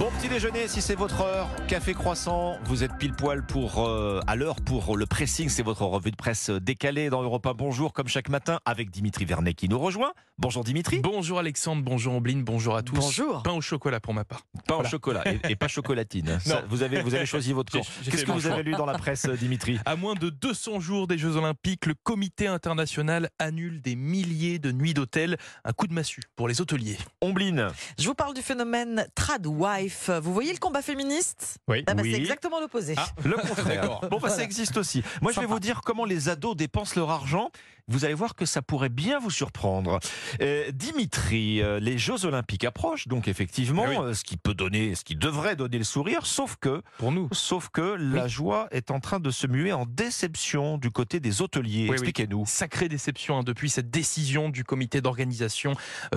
Bon petit déjeuner si c'est votre heure, café croissant, vous êtes pile poil pour euh, à l'heure pour le pressing, c'est votre revue de presse décalée dans Europa. Bonjour comme chaque matin avec Dimitri Vernet qui nous rejoint. Bonjour Dimitri. Bonjour Alexandre, bonjour Ombline, bonjour à tous. Bonjour. Pain au chocolat pour ma part. Pain au chocolat et, et pas chocolatine. Ça, vous avez vous avez choisi votre camp. Qu'est-ce que vous avez lu dans la presse Dimitri À moins de 200 jours des Jeux Olympiques, le comité international annule des milliers de nuits d'hôtel. Un coup de massue pour les hôteliers. Ombline. Je vous parle du phénomène Vous voyez le combat féministe? Oui. Ah bah, Oui. C'est exactement l'opposé. Ah. Le contraire. Bon, bah, ça existe aussi. Moi, je vais vous dire comment les ados dépensent leur argent. Vous allez voir que ça pourrait bien vous surprendre. Euh, Dimitri, euh, les Jeux Olympiques approchent, donc effectivement, Eh oui. euh, ce qui peut donner, ce qui devrait donner le sourire, sauf que, Pour nous. sauf que la joie est en train de se muer en déception du côté des hôteliers. oui. Expliquez-nous. Sacrée déception hein, depuis cette décision du comité d'organisation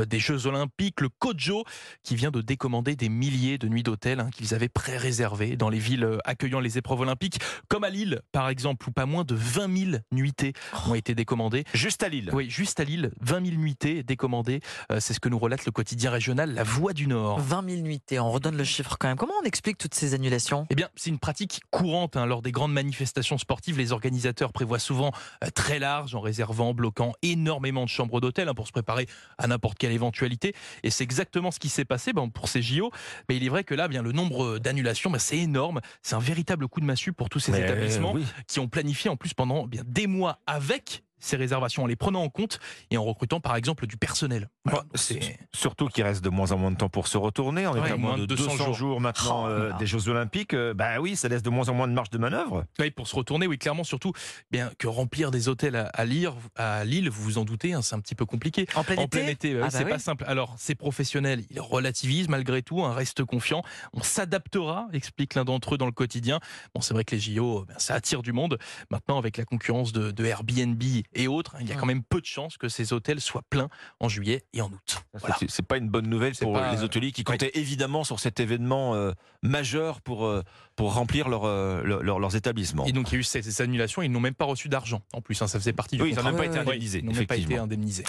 des Jeux Olympiques, le COJO, qui vient de décommander des milliers de nuits d'hôtel hein, qu'ils avaient pré-réservées dans les villes accueillant les épreuves olympiques, comme à Lille par exemple, où pas moins de 20 000 nuitées ont été décommandées. Juste à Lille. Oui, juste à Lille, 20 000 nuitées décommandées. Euh, c'est ce que nous relate le quotidien régional La Voix du Nord. 20 000 nuitées, on redonne le chiffre quand même. Comment on explique toutes ces annulations? Eh bien, c'est une pratique courante hein, lors des grandes manifestations sportives. Les organisateurs prévoient souvent euh, très large en réservant, bloquant énormément de chambres d'hôtel hein, pour se préparer à n'importe quelle éventualité. Et c'est exactement ce qui s'est passé ben, pour ces JO. Mais il est vrai que là, bien le nombre d'annulations, ben, c'est énorme. C'est un véritable coup de massue pour tous ces Mais, établissements oui. qui ont planifié en plus pendant bien des mois avec ces réservations, en les prenant en compte et en recrutant par exemple du personnel. Voilà, Bon, donc c'est- Surtout qu'il reste de moins en moins de temps pour se retourner. On est Ouais, à moins de 200, jours. jours. maintenant Oh euh, des Jeux Olympiques. Euh, bah oui, ça laisse de moins en moins de marge de manœuvre. Oui, pour se retourner, oui, clairement, surtout bien que remplir des hôtels à, à Lille, à Lille, vous vous en doutez, hein, c'est un petit peu compliqué. En plein En été plein été, Ah bah c'est oui. pas simple. Alors, ces professionnels, ils relativisent malgré tout, hein, restent confiants. On s'adaptera, explique l'un d'entre eux dans le quotidien. Bon, c'est vrai que les JO, ben, ça attire du monde. Maintenant, avec la concurrence de, de Airbnb et autres, il y a quand même peu de chances que ces hôtels soient pleins en juillet et en août. Voilà. C'est- pas une bonne nouvelle pour pas- les hôteliers qui comptaient évidemment sur cet événement euh, majeur pour, euh, pour remplir leur, euh, leur- leur- leurs établissements. Et donc, il y a eu ces, ces annulations, ils n'ont même pas reçu d'argent. En plus, hein, ça faisait partie du Oui, ils n'ont contrat. même pas été ouais, Oui, indemnisés, ils n'ont même pas été effectivement. indemnisés.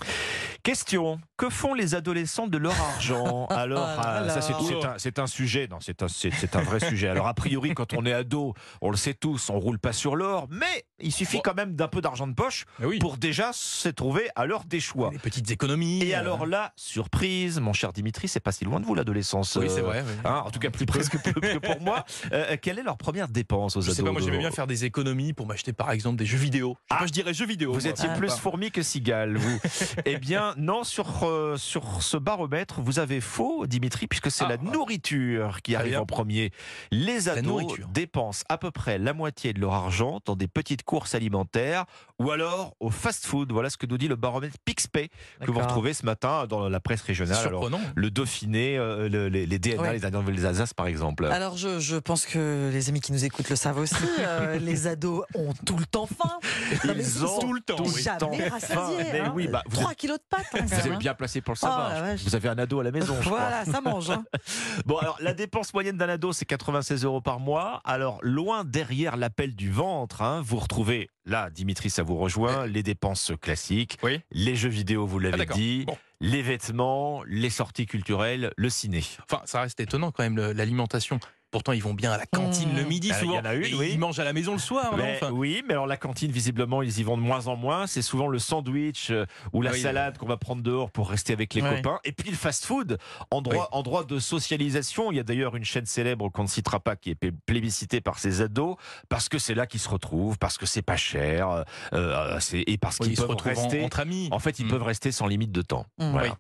Question que font les adolescents de leur argent Alors, Ah, ah, ça c'est un, c'est un sujet, non, c'est un, un vrai sujet. Alors, a priori, quand on est ado, on le sait tous, on roule pas sur l'or, mais il suffit quand même d'un peu d'argent de poche oui, pour déjà se trouver à l'heure des choix. les petites économies. Et euh, alors là, surprise, mon cher Dimitri, c'est pas si loin de vous l'adolescence. Oui, c'est euh, vrai. oui. hein, en tout cas, plus presque que pour moi. Euh, quelle est leur première dépense aux Je ados sais pas, moi j'aimais bien faire des économies pour m'acheter par exemple des jeux vidéo. Ah. pas, je dirais jeux vidéo. Vous moi. étiez Ah, plus fourmi que cigale, vous. eh bien, non, sur, euh, sur ce baromètre, vous avez faux, Dimitri, puisque c'est Ah, la ah. nourriture qui arrive bien. en premier. Les ados dépensent à peu près la moitié de leur argent dans des petites courses alimentaires ou alors au fast-food. Voilà ce que nous dit le baromètre Pixpay que vous retrouvez ce matin dans la presse régionale. Alors, le Dauphiné, euh, le- les, les DNA, les dernières nouvelles d'Alsace, par exemple. Alors je, je pense que les amis qui nous écoutent le savent aussi. euh, les ados ont tout le temps faim. Non, Ils ont tout le temps, oui. jamais temps rassasiés. Mais hein. oui, bah, vous 3 kilos de pâtes. hein, Vous êtes hein. bien placé pour le Oh, savoir. vache. vous avez un ado à la maison, je crois. Voilà, ça mange. hein. Bon, alors la dépense moyenne d'un ado, c'est 96 euros par mois. Alors, loin derrière l'appel du ventre, hein, vous retrouvez, là, Dimitri, ça vous rejoint, les dépenses classiques, Oui. les jeux vidéo, vous Ah, l'avez dit, Bon. les vêtements, les sorties culturelles, le ciné. Enfin, ça reste étonnant quand même l'alimentation. Pourtant, ils vont bien à la cantine Mmh. le midi Ah, il y souvent. en a une, oui. Ils mangent à la maison le soir. non Mais Enfin, oui, mais alors la cantine, visiblement, ils y vont de moins en moins. C'est souvent le sandwich euh, ou la oui, salade qu'on va prendre dehors pour rester avec les Ouais. copains. Et puis le fast-food, endroit, endroit de socialisation. Il y a d'ailleurs une chaîne célèbre qu'on ne citera pas qui est plé- plébiscitée par ses ados parce que c'est là qu'ils se retrouvent, parce que c'est pas cher, euh, euh, et parce oui, qu'ils ils se peuvent retrouvent en- rester. entre amis. En fait, ils Mm. peuvent rester sans limite de temps. Mmh. Voilà.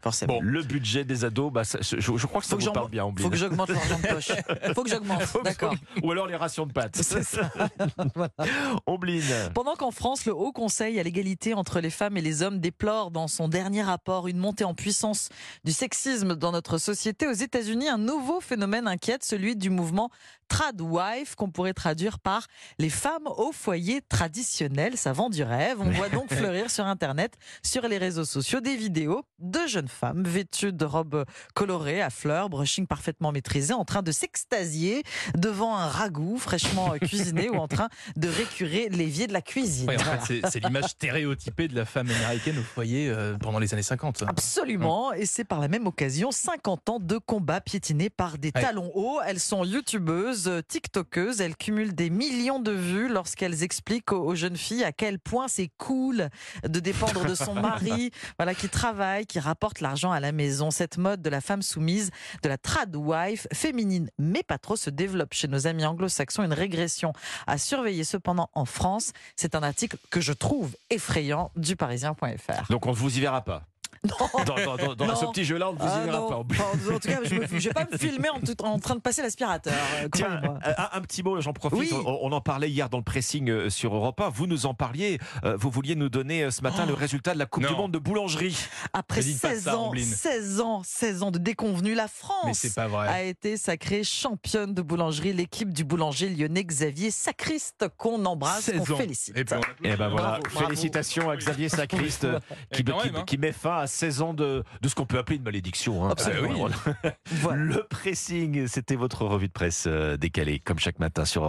Forcément. Bon. Le budget des ados, bah, ça- je, je crois que ça Faut que vous j'en- parle bien, Ombline. Faut que j'augmente l'argent de poche. Faut que j'augmente. Que- D'accord. Ou alors les rations de pâtes. C'est ça. Voilà. Ombline. Pendant qu'en France, le Haut Conseil à l'égalité entre les femmes et les hommes déplore dans son dernier rapport une montée en puissance du sexisme dans notre société, aux États-Unis, un nouveau phénomène inquiète, celui du mouvement tradwife, qu'on pourrait traduire par les femmes au foyer traditionnel. Ça vend du rêve. On voit donc fleurir sur Internet, sur les réseaux sociaux, des vidéos de jeunes jeunes femmes vêtues de robes colorées à fleurs, brushing parfaitement maîtrisé, en train de s'extasier devant un ragoût fraîchement cuisiné ou en train de récurer l'évier de la cuisine. c'est l'image stéréotypée de la femme américaine au foyer euh, pendant les années 50. Absolument, et c'est par la même occasion 50 ans de combat piétinés par des talons hauts. Elles sont youtubeuses, tiktokeuses, elles cumulent des millions de vues lorsqu'elles expliquent aux jeunes filles à quel point c'est cool de dépendre de son mari, voilà, qui travaille, qui rapporte l'argent à la maison. Cette mode de la femme soumise, de la trad wife, féminine, mais pas trop, se développe chez nos amis anglo-saxons. Une régression à surveiller cependant en France. C'est un article que je trouve effrayant du parisien.fr. Donc on ne vous y verra pas dans, dans, ce petit jeu-là, on ne vous ah, pas. En tout cas, je ne vais pas me filmer en, en, train de passer l'aspirateur. Euh, Tiens, un, petit mot, j'en profite. On, en parlait hier dans le pressing euh, sur Europe 1. Vous nous en parliez. Euh, vous vouliez nous donner ce matin le oh. résultat de la Coupe du Monde de boulangerie. Après 16 ans, 16 ans, 16 ans de déconvenue, la France a été sacrée championne de boulangerie. L'équipe du boulanger lyonnais Xavier Sacriste, qu'on embrasse, qu'on félicite. Et, eh ben voilà, félicitations à Xavier Sacriste qui, hein. qui met fin à 16 ans de, de ce qu'on peut appeler une malédiction. Hein. Absolument. Le pressing, c'était votre revue de presse euh, décalée, comme chaque matin sur Europe